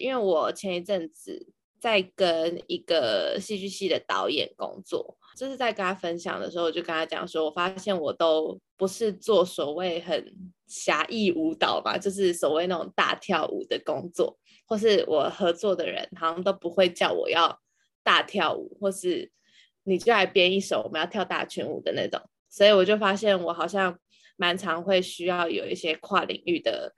因为我前一阵子在跟一个戏剧系的导演工作，就是在跟他分享的时候，我就跟他讲说，我发现我都不是做所谓很侠义舞蹈吧，就是所谓那种大跳舞的工作，或是我合作的人好像都不会叫我要大跳舞，或是你就来编一首我们要跳大群舞的那种，所以我就发现我好像蛮常会需要有一些跨领域的。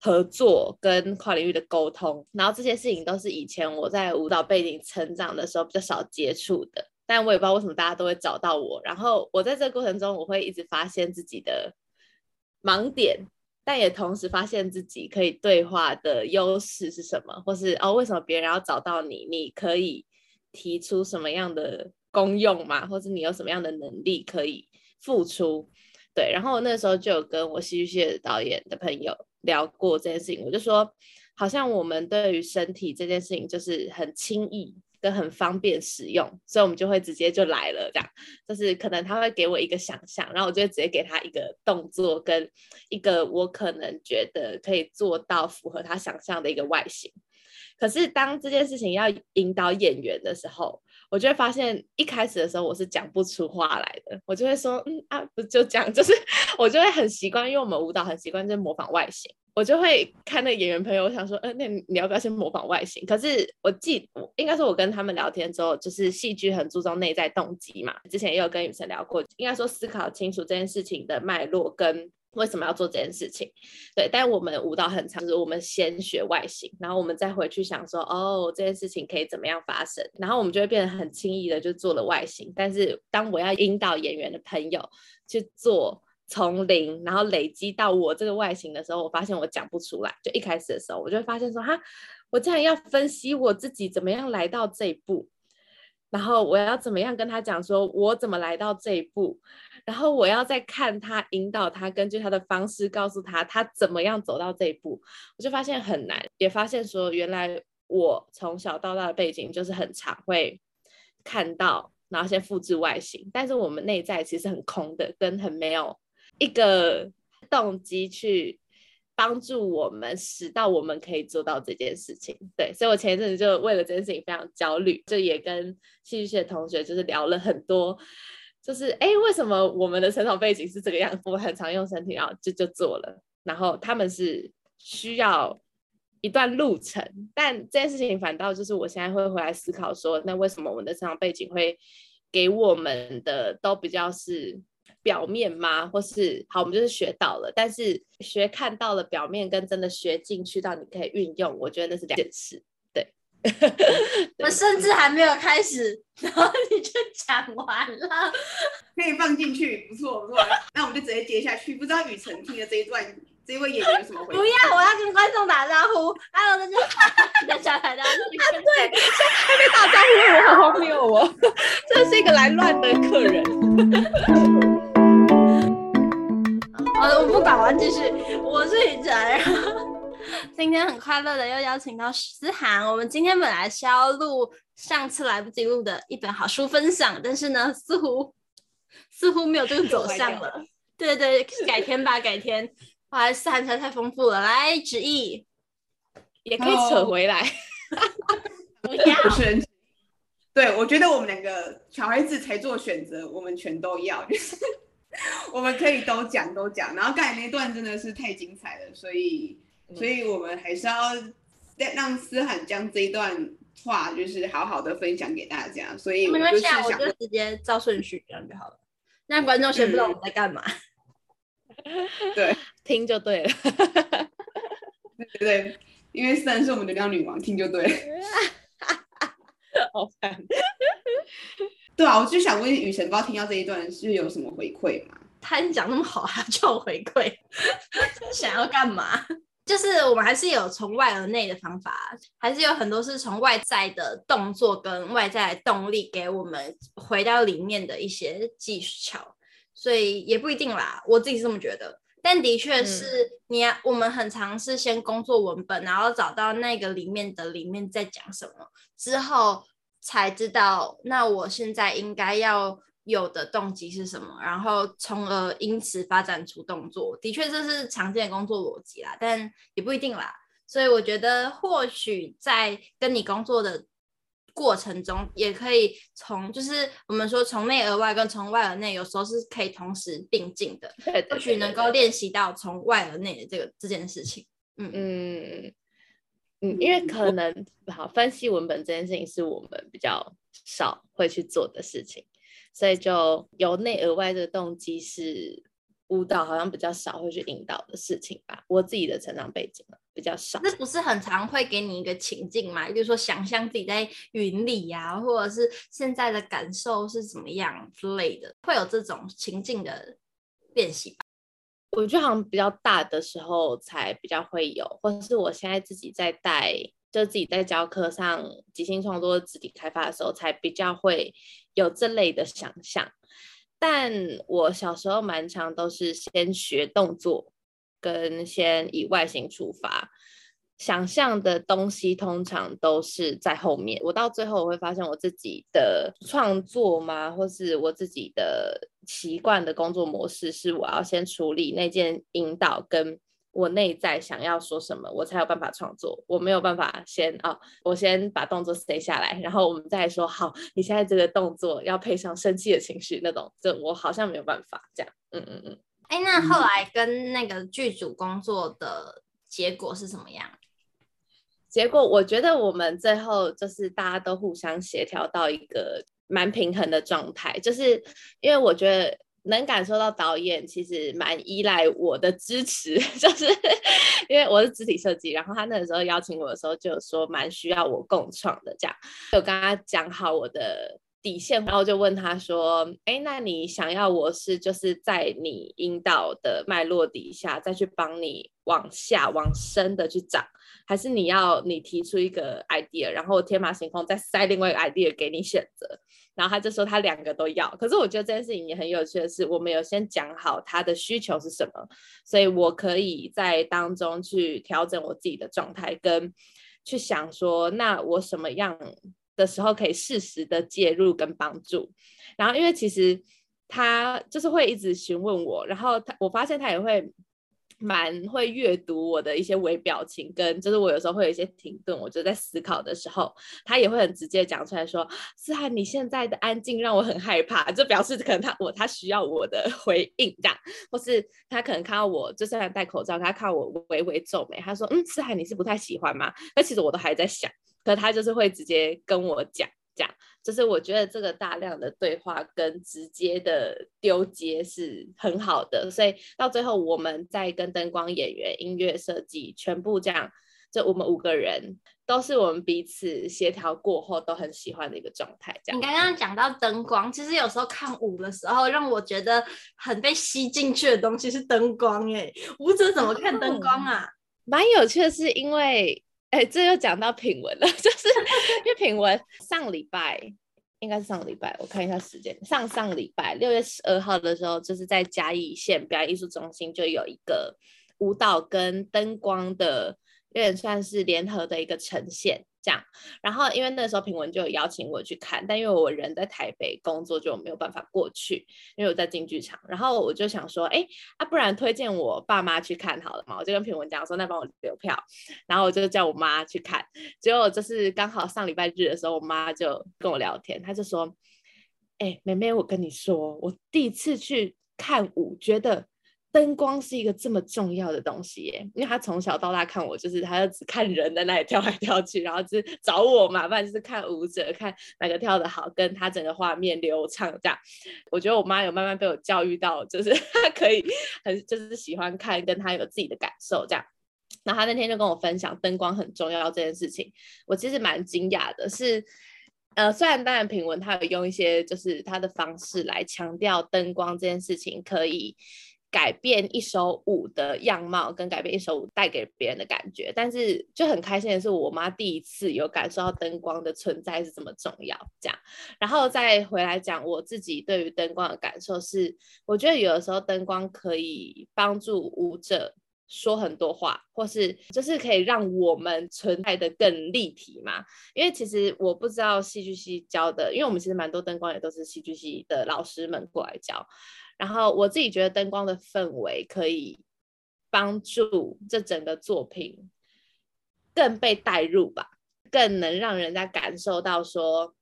合作跟跨领域的沟通，然后这些事情都是以前我在舞蹈背景成长的时候比较少接触的，但我也不知道为什么大家都会找到我。然后我在这个过程中，我会一直发现自己的盲点，但也同时发现自己可以对话的优势是什么，或是哦，为什么别人要找到你？你可以提出什么样的功用吗？或是你有什么样的能力可以付出？对，然后我那时候就有跟我戏剧系的导演的朋友。聊过这件事情，我就说，好像我们对于身体这件事情就是很轻易跟很方便使用，所以我们就会直接就来了，这样，就是可能他会给我一个想象，然后我就会直接给他一个动作跟一个我可能觉得可以做到符合他想象的一个外形。可是当这件事情要引导演员的时候，我就会发现一开始的时候我是讲不出话来的，我就会说，嗯啊，不就讲，就 是我就会很习惯，因为我们舞蹈很习惯就模仿外形，我就会看那演员朋友，我想说，嗯、呃，那你要不要先模仿外形？可是我记，应该说我跟他们聊天之后，就是戏剧很注重内在动机嘛，之前也有跟雨辰聊过，应该说思考清楚这件事情的脉络跟。为什么要做这件事情？对，但我们舞蹈很长，就是我们先学外形，然后我们再回去想说，哦，这件事情可以怎么样发生，然后我们就会变得很轻易的就做了外形。但是当我要引导演员的朋友去做从零，然后累积到我这个外形的时候，我发现我讲不出来。就一开始的时候，我就会发现说，哈，我这样要分析我自己怎么样来到这一步，然后我要怎么样跟他讲说，我怎么来到这一步。然后我要再看他引导他，根据他的方式告诉他他怎么样走到这一步，我就发现很难，也发现说原来我从小到大的背景就是很常会看到，然后先复制外形，但是我们内在其实很空的，跟很没有一个动机去帮助我们，使到我们可以做到这件事情。对，所以我前一阵子就为了这件事情非常焦虑，就也跟戏剧系的同学就是聊了很多。就是哎，为什么我们的成长背景是这个样子？我很常用身体，然后就就做了。然后他们是需要一段路程，但这件事情反倒就是我现在会回来思考说，那为什么我们的成长背景会给我们的都比较是表面吗？或是好，我们就是学到了，但是学看到了表面跟真的学进去到你可以运用，我觉得那是两件事。我甚至还没有开始，然后你就讲完了，可以放进去，不错不错。那我们就直接接下去。不知道雨辰听了这一段，这一位演员有什么回应？不要，我要跟观众打招呼。Hello，大家好，大家好，大家好。对，还没打招呼，我好荒谬哦，这是一个来乱的客人。好的，我不管，我要继续。我是雨辰。今天很快乐的又邀请到思涵，我们今天本来是要录上次来不及录的一本好书分享，但是呢，似乎 似乎没有这个走向了。对对，改天吧，改天。哇，思涵才太丰富了，来旨意也可以扯回来。不要，对，我觉得我们两个小孩子才做选择，我们全都要，就是我们可以都讲都讲。然后刚才那段真的是太精彩了，所以。所以我们还是要让思涵将这一段话，就是好好的分享给大家。所以我就想，我就直接照顺序这样就好了，让观众先不知道我们在干嘛。嗯、对，听就对了。对，因为思涵是我们的流量女王，听就对了。好烦。对啊，我就想问雨辰，不知道听到这一段是有什么回馈吗？他讲那么好，他就回馈，想要干嘛？就是我们还是有从外而内的方法，还是有很多是从外在的动作跟外在的动力给我们回到里面的一些技巧，所以也不一定啦。我自己是这么觉得，但的确是你要，我们很尝试先工作文本，然后找到那个里面的里面在讲什么，之后才知道，那我现在应该要。有的动机是什么？然后从而因此发展出动作，的确这是常见的工作逻辑啦，但也不一定啦。所以我觉得或许在跟你工作的过程中，也可以从就是我们说从内而外跟从外而内，有时候是可以同时并进的，对对对对，或许能够练习到从外而内的这个这件事情。嗯嗯嗯，因为可能好分析文本这件事情是我们比较少会去做的事情，所以就由内而外的动机是。舞蹈好像比较少会去引导的事情吧，我自己的成长背景比较少。那不是很常会给你一个情境嘛？就是说想象自己在云里呀、啊，或者是现在的感受是怎么样之类的，会有这种情境的练习吧？我觉得好像比较大的时候才比较会有，或者是我现在自己在带，就自己在教课上即兴创作、肢体开发的时候，才比较会有这类的想象。但我小时候蛮常都是先学动作，跟先以外形出发，想象的东西通常都是在后面。我到最后我会发现我自己的创作嘛，或是我自己的习惯的工作模式，是我要先处理那件引导跟。我内在想要说什么，我才有办法创作。我没有办法先啊、哦，我先把动作 stay 下来，然后我们再说。好，你现在这个动作要配上生气的情绪，那种，这我好像没有办法这样。嗯嗯嗯。哎，那后来跟那个剧组工作的结果是什么样？结果我觉得我们最后就是大家都互相协调到一个蛮平衡的状态，就是因为我觉得。能感受到导演其实蛮依赖我的支持，就是因为我是肢体设计，然后他那个时候邀请我的时候就说蛮需要我共创的这样，就跟他讲好我的底线，然后就问他说，哎，那你想要我是就是在你引导的脉络底下再去帮你往下往深的去长，还是你要你提出一个 idea，然后天马行空再塞另外一个 idea 给你选择？然后他就说他两个都要，可是我觉得这件事情也很有趣的是，我们有先讲好他的需求是什么，所以我可以在当中去调整我自己的状态，跟去想说，那我什么样的时候可以适时的介入跟帮助。然后因为其实他就是会一直询问我，然后他我发现他也会。蛮会阅读我的一些微表情，跟就是我有时候会有一些停顿，我就在思考的时候，他也会很直接讲出来说：“思涵，你现在的安静让我很害怕。”就表示可能他我他需要我的 回应这样，或是他可能看到我就算戴口罩，他看我微微皱眉，他说：“嗯，思涵，你是不太喜欢吗？”那其实我都还在想，可他就是会直接跟我讲。讲，就是我觉得这个大量的对话跟直接的丢接是很好的，所以到最后我们在跟灯光演员、音乐设计全部这样，就我们五个人都是我们彼此协调过后都很喜欢的一个状态。这样，你刚刚讲到灯光，其实有时候看舞的时候，让我觉得很被吸进去的东西是灯光哎。舞者怎么看灯光啊？蛮、哦、有趣的是，因为。这又讲到品文了，就是因为品文上礼拜应该是上礼拜，我看一下时间，上上礼拜六月十二号的时候，就是在嘉义县表演艺术中心就有一个舞蹈跟灯光的，有点算是联合的一个呈现。这样，然后因为那时候品文就有邀请我去看，但因为我人在台北工作，就没有办法过去，因为我在进剧场。然后我就想说，哎，啊，不然推荐我爸妈去看好了嘛？我就跟品文讲说，那帮我留票。然后我就叫我妈去看，结果就是刚好上礼拜日的时候，我妈就跟我聊天，她就说，哎，妹妹，我跟你说，我第一次去看舞，觉得。灯光是一个这么重要的东西耶，因为他从小到大看我，就是他就只看人在那里跳来跳去，然后就是找我嘛，不然就是看舞者，看哪个跳得好，跟他整个画面流畅这样。我觉得我妈有慢慢被我教育到，就是 他可以很就是喜欢看，跟他有自己的感受这样。然后他那天就跟我分享灯光很重要这件事情，我其实蛮惊讶的是，呃，虽然当然品文他有用一些就是他的方式来强调灯光这件事情可以。改变一首舞的样貌，跟改变一首舞带给别人的感觉，但是就很开心的是，我妈第一次有感受到灯光的存在是这么重要。这样，然后再回来讲我自己对于灯光的感受是，我觉得有的时候灯光可以帮助舞者说很多话，或是就是可以让我们存在的更立体嘛。因为其实我不知道戏剧系教的，因为我们其实蛮多灯光也都是戏剧系的老师们过来教。然后我自己觉得灯光的氛围可以帮助这整个作品更被带入吧，更能让人家感受到说，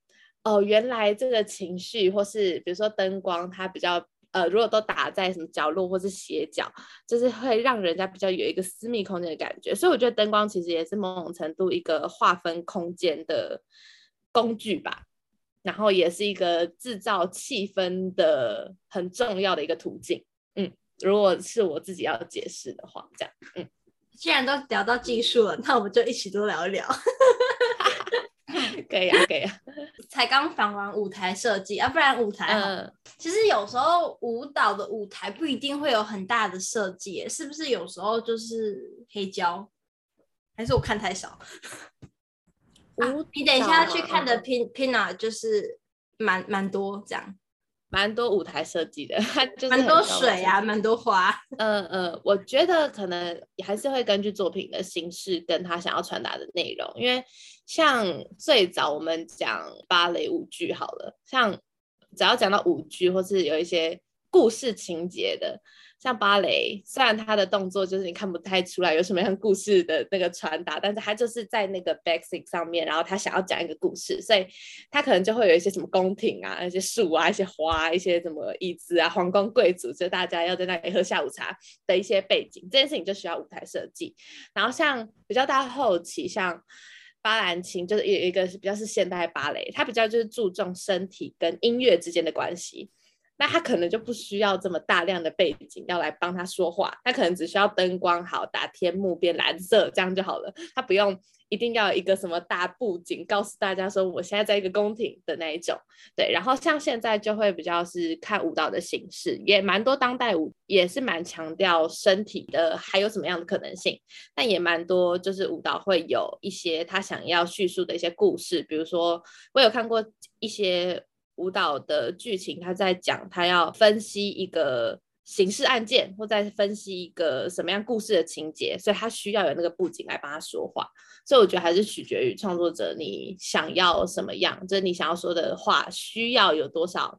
哦，原来这个情绪或是比如说灯光，它比较。呃，如果都打在什么角落或是斜角，就是会让人家比较有一个私密空间的感觉。所以我觉得灯光其实也是某种程度一个划分空间的工具吧，然后也是一个制造气氛的很重要的一个途径。嗯，如果是我自己要解释的话，这样，嗯，既然都聊到技术了，那我们就一起多聊一聊。可以啊，可以啊。才刚访完舞台设计啊，不然舞台，嗯，其实有时候舞蹈的舞台不一定会有很大的设计，是不是？有时候就是黑胶，还是我看太少？啊，你等一下去看的 Pin Pina 就是蛮蛮多这样。蛮多舞台设计的，就是蛮多水啊，蛮多花。嗯嗯，我觉得可能还是会根据作品的形式跟他想要传达的内容，因为像最早我们讲芭蕾舞剧好了，像只要讲到舞剧或是有一些故事情节的。像芭蕾，虽然他的动作就是你看不太出来有什么样故事的那个传达，但是他就是在那个 basic 上面，然后他想要讲一个故事，所以他可能就会有一些什么宫廷啊、一些树啊、一些花、一些什么椅子啊、皇宫贵族，就大家要在那里喝下午茶的一些背景，这件事情就需要舞台设计。然后像比较大后期，像巴兰钦，就是有一个是比较是现代芭蕾，它比较就是注重身体跟音乐之间的关系。那他可能就不需要这么大量的背景要来帮他说话，他可能只需要灯光好，打天幕变蓝色这样就好了。他不用一定要一个什么大布景，告诉大家说我现在在一个宫廷的那一种。对，然后像现在就会比较是看舞蹈的形式，也蛮多当代舞也是蛮强调身体的，还有什么样的可能性？但也蛮多就是舞蹈会有一些他想要叙述的一些故事，比如说我有看过一些。舞蹈的剧情，他在讲他要分析一个刑事案件，或在分析一个什么样故事的情节，所以他需要有那个布景来帮他说话。所以我觉得还是取决于创作者你想要什么样，就是你想要说的话需要有多少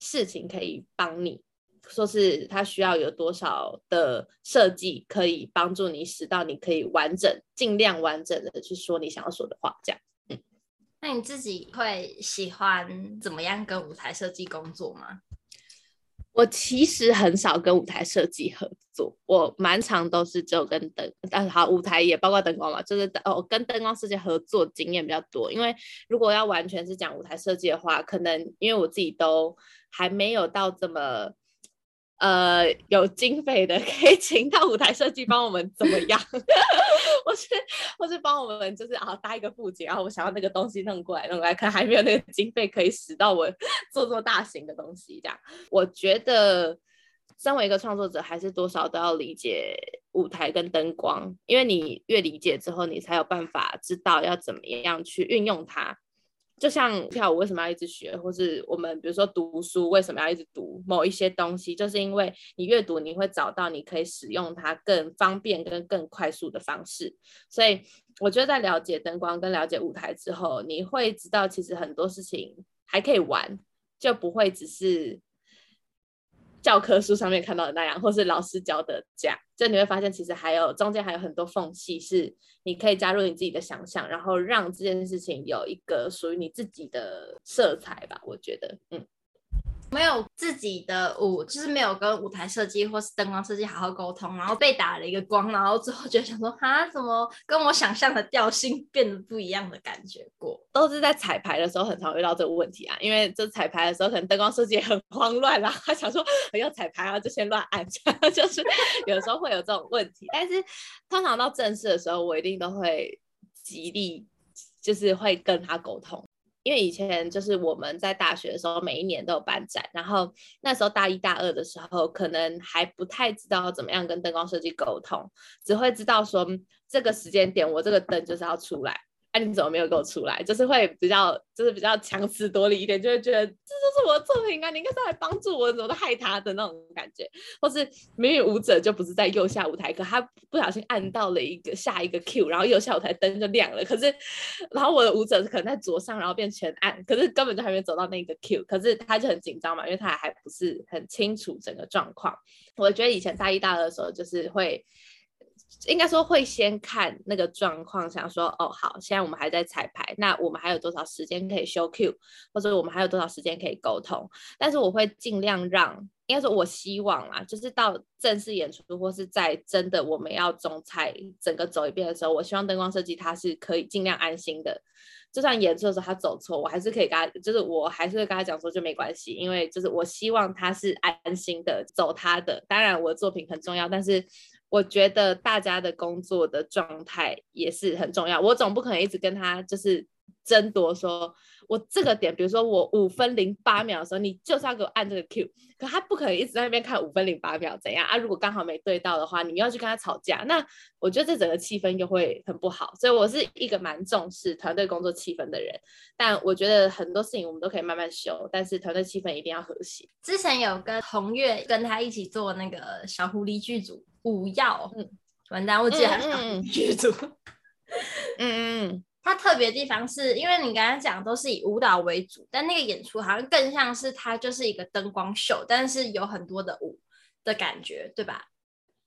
事情可以帮你，说是他需要有多少的设计可以帮助你，使到你可以完整，尽量完整的去说你想要说的话，这样。那你自己会喜欢怎么样跟舞台设计工作吗？我其实很少跟舞台设计合作，我蛮常都是只有跟灯，但好舞台也包括灯光嘛，就是哦跟灯光设计合作经验比较多。因为如果要完全是讲舞台设计的话，可能因为我自己都还没有到这么。呃，有经费的可以请到舞台设计帮我们怎么样？或是或是帮我们就是啊搭一个布景，然后我想要那个东西弄过来弄过来，可能还没有那个经费可以使到我 做做大型的东西。这样，我觉得身为一个创作者，还是多少都要理解舞台跟灯光，因为你越理解之后，你才有办法知道要怎么样去运用它。就像跳舞为什么要一直学，或是我们比如说读书为什么要一直读某一些东西，就是因为你阅读你会找到你可以使用它更方便跟更快速的方式。所以我觉得在了解灯光跟了解舞台之后，你会知道其实很多事情还可以玩，就不会只是。教科书上面看到的那样，或是老师教的这样，就你会发现，其实还有中间还有很多缝隙，是你可以加入你自己的想象，然后让这件事情有一个属于你自己的色彩吧。我觉得，嗯。没有自己的舞，就是没有跟舞台设计或是灯光设计好好沟通，然后被打了一个光，然后之后就想说，哈，怎么跟我想象的调性变得不一样的感觉过？都是在彩排的时候很常遇到这个问题啊，因为这彩排的时候可能灯光设计也很慌乱啦，他想说我要彩排啊，就先乱按，就是有时候会有这种问题。但是通常到正式的时候，我一定都会极力，就是会跟他沟通。因为以前就是我们在大学的时候，每一年都有办展，然后那时候大一大二的时候，可能还不太知道怎么样跟灯光设计沟通，只会知道说这个时间点我这个灯就是要出来。哎、你怎么没有给我出来？就是会比较，就是比较强词夺理一点，就会觉得这就是我的作品啊，你应该是来帮助我，怎么都害他的那种感觉。或是明明舞者就不是在右下舞台，可他不小心按到了一个下一个 Q，然后右下舞台灯就亮了。可是，然后我的舞者可能在左上，然后变全暗，可是根本就还没走到那个 Q，可是他就很紧张嘛，因为他还不是很清楚整个状况。我觉得以前大一大二的时候，就是会。应该说会先看那个状况，想说哦好，现在我们还在彩排，那我们还有多少时间可以修 Q，或者我们还有多少时间可以沟通？但是我会尽量让，应该说我希望啦，就是到正式演出或是在真的我们要总彩整个走一遍的时候，我希望灯光设计他是可以尽量安心的。就算演出的时候他走错，我还是可以跟他，就是我还是会跟他讲说就没关系，因为就是我希望他是安心的走他的。当然我的作品很重要，但是我觉得大家的工作的状态也是很重要。我总不可能一直跟他就是。争夺说，我这个点，比如说我五分零八秒的时候，你就是要给我按这个 Q，可他不可能一直在那边看五分零八秒怎样啊？如果刚好没对到的话，你又要去跟他吵架，那我觉得这整个气氛又会很不好。所以我是一个蛮重视团队工作气氛的人，但我觉得很多事情我们都可以慢慢修，但是团队气氛一定要和谐。之前有跟红月跟他一起做那个小狐狸剧组五曜，嗯，完蛋，我记得还是剧组，嗯 嗯。嗯它特别的地方是因为你刚刚讲都是以舞蹈为主，但那个演出好像更像是它就是一个灯光秀，但是有很多的舞的感觉，对吧？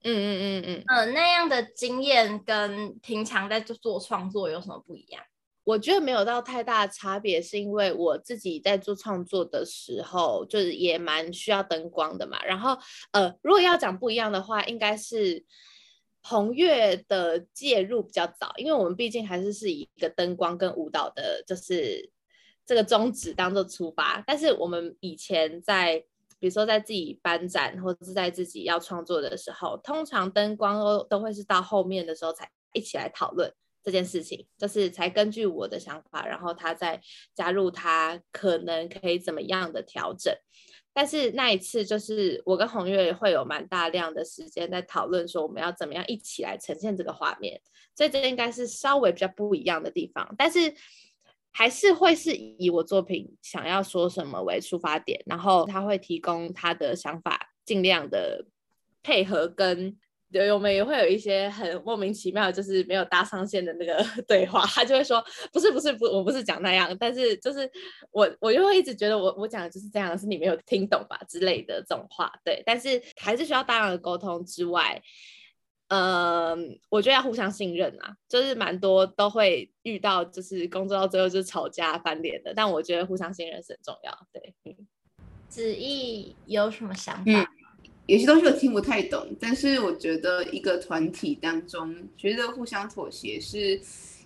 嗯嗯嗯嗯，呃，那样的经验跟平常在做做创作有什么不一样？我觉得没有到太大差别，是因为我自己在做创作的时候，就是也蛮需要灯光的嘛。然后，呃，如果要讲不一样的话，应该是。弘岳的介入比较早，因为我们毕竟还是是以一个灯光跟舞蹈的，就是这个宗旨当做出发。但是我们以前在，比如说在自己班展或者是在自己要创作的时候，通常灯光都都会是到后面的时候才一起来讨论这件事情，就是才根据我的想法，然后他再加入他可能可以怎么样的调整。但是那一次，就是我跟弘岳会有蛮大量的时间在讨论，说我们要怎么样一起来呈现这个画面，所以这应该是稍微比较不一样的地方。但是还是会是以我作品想要说什么为出发点，然后他会提供他的想法，尽量的配合跟。对，我们也会有一些很莫名其妙，就是没有搭上线的那个 对话，他就会说不是不是不，我不是讲那样，但是就是我我就会一直觉得我我讲的就是这样，是你没有听懂吧之类的这种话，对，但是还是需要大量的沟通之外，嗯，我觉得要互相信任啊，就是蛮多都会遇到，就是工作到最后就是吵架翻脸的，但我觉得互相信任是很重要，对，嗯，子毅有什么想法？嗯有些东西我听不太懂，但是我觉得一个团体当中，觉得互相妥协是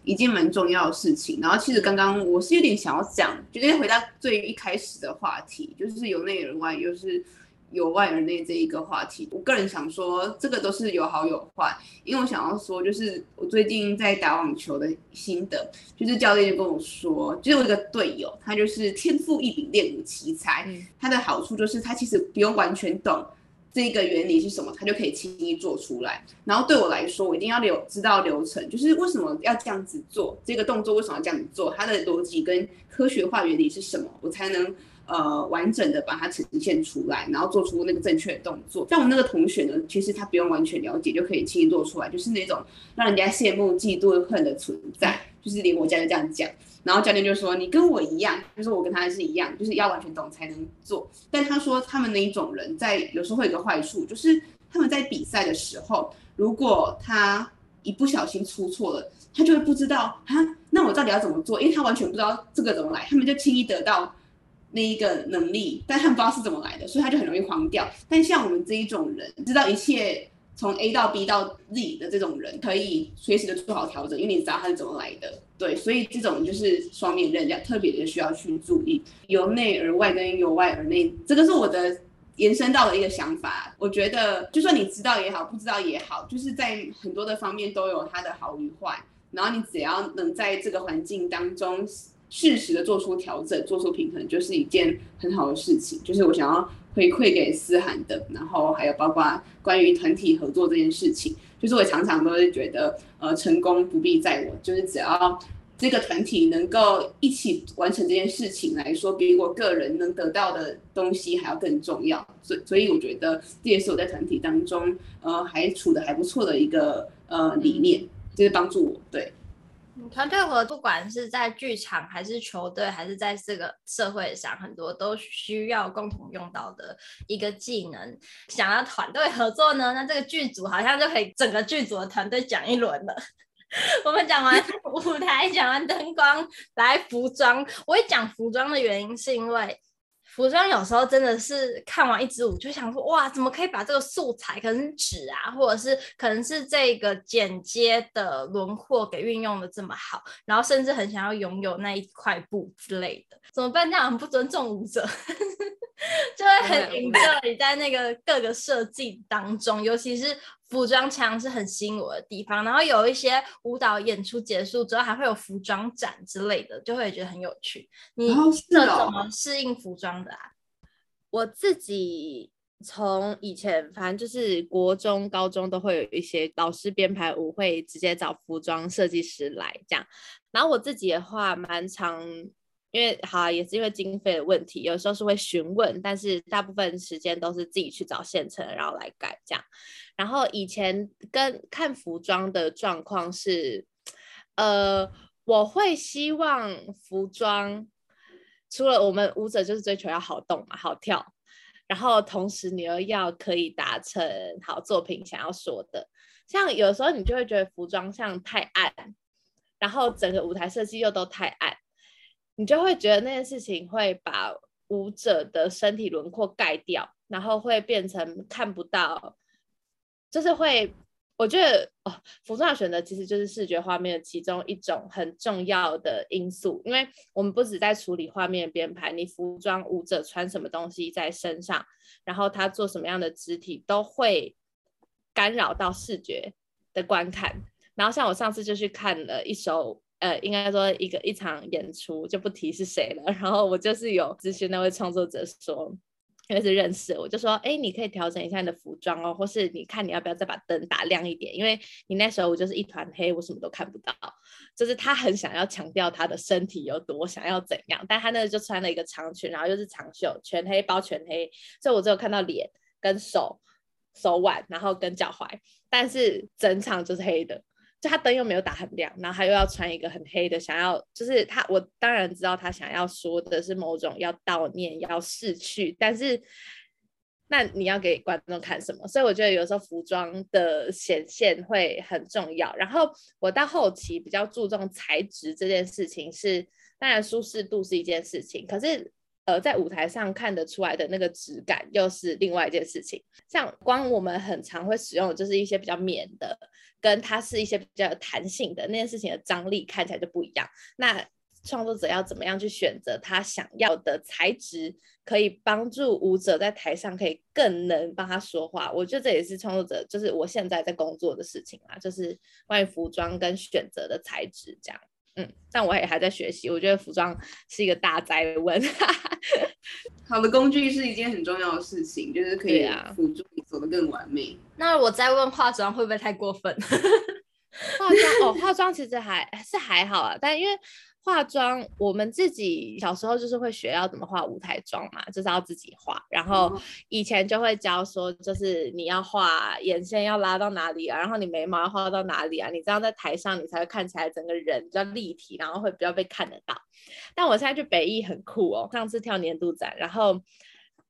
一件蛮重要的事情。然后其实刚刚我是有点想要讲，就是回到最一开始的话题，就是由内而外，又是由外而内这一个话题。我个人想说，这个都是有好有坏。因为我想要说，就是我最近在打网球的心得，就是教练就跟我说，就是我一个队友，他就是天赋异禀，练武奇才。他的好处就是他其实不用完全懂。这个原理是什么？他就可以轻易做出来。然后对我来说，我一定要留知道流程，就是为什么要这样子做，这个动作为什么要这样子做，它的逻辑跟科学化原理是什么，我才能呃完整的把它呈现出来，然后做出那个正确的动作。像我那个同学呢，其实他不用完全了解就可以轻易做出来，就是那种让人家羡慕、嫉妒、恨的存在，就是连我家就这样讲。然后教练就说：“你跟我一样，就是我跟他是一样，就是要完全懂才能做。”但他说他们那一种人在有时候会有个坏处，就是他们在比赛的时候，如果他一不小心出错了，他就会不知道啊，那我到底要怎么做？因为他完全不知道这个怎么来，他们就轻易得到那一个能力，但他们不知道是怎么来的，所以他就很容易慌掉。但像我们这一种人，知道一切。从 A 到 B 到 Z 的这种人，可以随时的做好调整，因为你知道他是怎么来的。对，所以这种就是双面刃，要特别的需要去注意，由内而外跟由外而内，这个是我的延伸到的一个想法。我觉得，就算你知道也好，不知道也好，就是在很多的方面都有它的好与坏。然后你只要能在这个环境当中适时的做出调整，做出平衡，就是一件很好的事情。就是我想要。回馈给思涵的，然后还有包括关于团体合作这件事情，就是我常常都是觉得，呃，成功不必在我，就是只要这个团体能够一起完成这件事情来说，比我个人能得到的东西还要更重要。所以，所以我觉得这也是我在团体当中，呃，还处得还不错的一个呃理念，就是帮助我。对，团队合不管是在剧场还是球队，还是在这个社会上，很多都需要共同用到的一个技能。想要团队合作呢，那这个剧组好像就可以整个剧组的团队讲一轮了。我们讲完舞台，讲完灯光，来服装。我会讲服装的原因是因为。服装有时候真的是看完一支舞就想说，哇，怎么可以把这个素材，可能是纸啊，或者是可能是这个剪接的轮廓给运用的这么好，然后甚至很想要拥有那一块布之类的，怎么办？这样很不尊重舞者。就会很 enjoy 在那个各个设计当中，尤其是服装墙是很吸引我的地方。然后有一些舞蹈演出结束之后，还会有服装展之类的，就会觉得很有趣。你是怎么适应服装的啊？我自己从以前反正就是国中、高中都会有一些老师编排舞会，直接找服装设计师来这样。然后我自己的话，蛮常。因为好、也是因为经费的问题，有时候是会询问，但是大部分时间都是自己去找现成，然后来改这样。然后以前跟看服装的状况是，呃，我会希望服装除了我们舞者就是追求要好动嘛，好跳，然后同时你又要可以达成好作品想要说的。像有时候你就会觉得服装像太暗，然后整个舞台设计又都太暗。你就会觉得那件事情会把舞者的身体轮廓盖掉，然后会变成看不到，就是会，我觉得哦，服装的选择其实就是视觉画面的其中一种很重要的因素，因为我们不止在处理画面编排，你服装舞者穿什么东西在身上，然后他做什么样的肢体，都会干扰到视觉的观看。然后像我上次就去看了一首。呃，应该说一个一场演出就不提是谁了。然后我就是有咨询那位创作者说，因为是认识，我就说，哎，你可以调整一下你的服装哦，或是你看你要不要再把灯打亮一点，因为你那时候我就是一团黑，我什么都看不到。就是他很想要强调他的身体有多想要怎样，但他那个就穿了一个长裙，然后又是长袖，全黑包全黑，所以我只有看到脸跟手手腕，然后跟脚踝，但是整场就是黑的。就他灯又没有打很亮，然后他又要穿一个很黑的，想要就是他，我当然知道他想要说的是某种要悼念、要逝去，但是那你要给观众看什么？所以我觉得有时候服装的显现会很重要。然后我到后期比较注重材质这件事情是，当然舒适度是一件事情，可是。呃，在舞台上看得出来的那个质感，又是另外一件事情。像光我们很常会使用，就是一些比较棉的，跟它是一些比较有弹性的那件事情的张力看起来就不一样。那创作者要怎么样去选择他想要的材质，可以帮助舞者在台上可以更能帮他说话？我觉得这也是创作者，就是我现在在工作的事情啊，就是关于服装跟选择的材质这样。嗯，但我也还在学习。我觉得服装是一个大灾问。好的工具是一件很重要的事情，就是可以辅助你走得更完美。那我再问化妆会不会太过分？化妆哦，化妆其实还是还好啊，但因为。化妆，我们自己小时候就是会学要怎么画舞台妆嘛，就是要自己画。然后以前就会教说，就是你要画眼线要拉到哪里啊，然后你眉毛要画到哪里啊，你这样在台上你才会看起来整个人比较立体，然后会比较被看得到。但我现在去北艺很酷哦，上次跳年度展，然后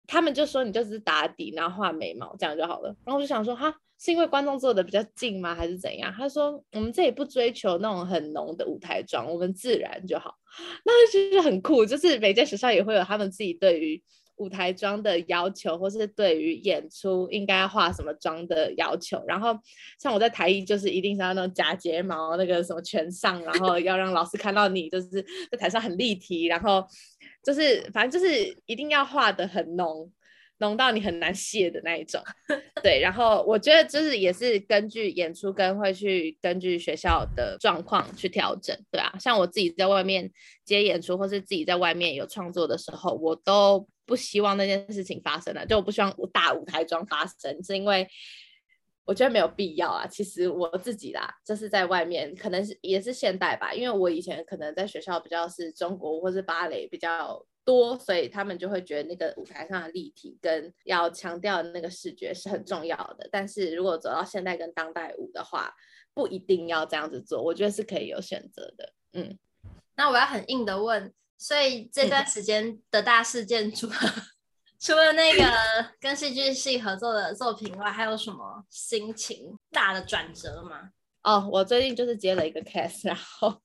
他们就说你就是打底，然后画眉毛这样就好了。然后我就想说哈。是因为观众坐的比较近吗，还是怎样？他说我们这里不追求那种很浓的舞台妆，我们自然就好。那其实很酷，就是每间学校也会有他们自己对于舞台妆的要求，或是对于演出应该要化什么妆的要求。然后像我在台艺，就是一定是要那种假睫毛，那个什么全上，然后要让老师看到你就是在台上很立体，然后就是反正就是一定要画得很浓。浓到你很难卸的那一种，对。然后我觉得就是也是根据演出跟会去根据学校的状况去调整，对啊。像我自己在外面接演出或是自己在外面有创作的时候，我都不希望那件事情发生了，就我不希望大舞台妆发生，是因为我觉得没有必要啊。其实我自己啦，就是在外面可能是也是现代吧，因为我以前可能在学校比较是中国或是芭蕾比较。多，所以他们就会觉得那个舞台上的立体跟要强调的那个视觉是很重要的。但是如果走到现代跟当代舞的话，不一定要这样子做，我觉得是可以有选择的。嗯，那我要很硬的问，所以这段时间的大事件除了、嗯、除了那个跟戏剧系合作的作品外，还有什么心情大的转折吗？哦，我最近就是接了一个 case，然后。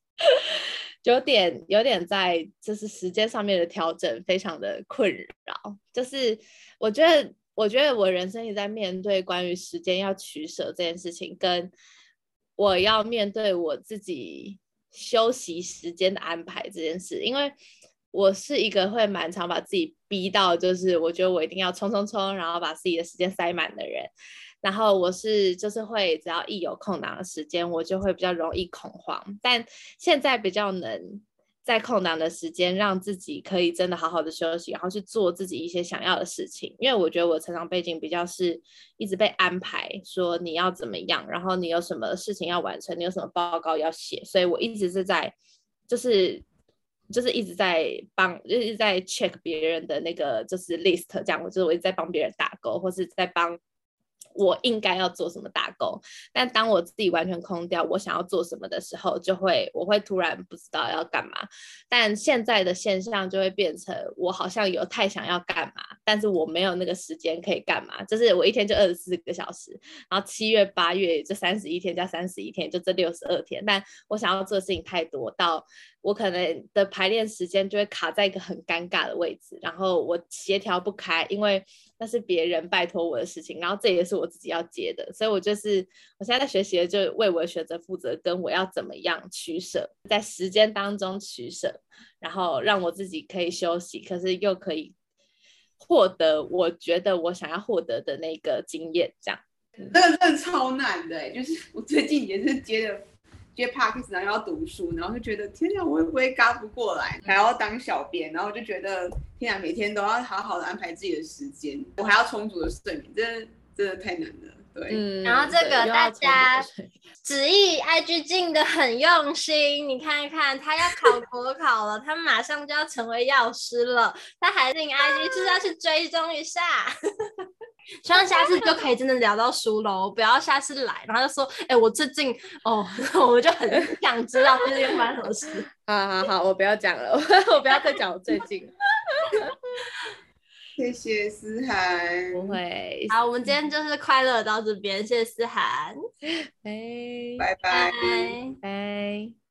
有点有点在就是时间上面的调整，非常的困扰。就是我觉得，我觉得我人生也在面对关于时间要取舍这件事情，跟我要面对我自己休息时间的安排这件事。因为我是一个会蛮常把自己逼到，就是我觉得我一定要冲冲冲，然后把自己的时间塞满的人。然后我是就是会，只要一有空档的时间，我就会比较容易恐慌。但现在比较能在空档的时间，让自己可以真的好好的休息，然后去做自己一些想要的事情。因为我觉得我成长背景比较是一直被安排说你要怎么样，然后你有什么事情要完成，你有什么报告要写，所以我一直是在就是就是一直在帮，就是在 check 别人的那个就是 list，这样，我就是我一直在帮别人打勾，或是在帮。我应该要做什么打勾，但当我自己完全空掉，我想要做什么的时候，就会我会突然不知道要干嘛。但现在的现象就会变成，我好像有太想要干嘛，但是我没有那个时间可以干嘛。就是我一天就二十四个小时，然后七月八月这三十一天加三十一天，就这六十二天。但我想要做的事情太多，到我可能的排练时间就会卡在一个很尴尬的位置，然后我协调不开，因为。那是别人拜托我的事情，然后这也是我自己要接的，所以我就是我现在在学习的，就为我的选择负责，跟我要怎么样取舍，在时间当中取舍，然后让我自己可以休息，可是又可以获得我觉得我想要获得的那个经验，这样。那个真的超难的，就是我最近也是接的。接 Podcast 然后又要读书，然后就觉得天哪，我会不会嘎不过来？还要当小编，然后就觉得天哪，每天都要好好的安排自己的时间，我还要充足的睡眠，真的真的太难了。对，嗯、然后这个大家子毅 IG 进的很用心，你看一看，他要考国考了，他马上就要成为药师了，他还进 IG 是要去追踪一下。希望下次就可以真的聊到书喽，不要下次来，然后就说，哎、欸，我最近哦，我就很想知道最近发生什么事。好好好，我不要讲了，我不要再讲我最近。谢谢思涵，不会。好，我们今天就是快乐到这边，谢谢思涵，哎，拜拜，拜。